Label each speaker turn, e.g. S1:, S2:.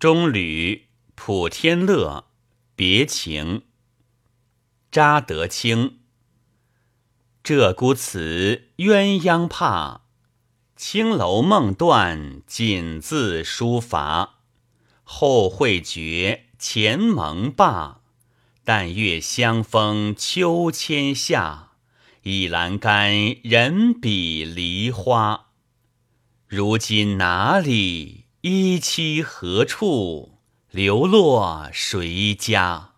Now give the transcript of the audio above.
S1: 中吕普天乐别情。查德清。鹧鸪词鸳鸯怕，青楼梦断锦字书乏。后会觉前盟罢，但月相逢秋千下。倚栏杆人比梨花。如今哪里？依期何处？流落谁家？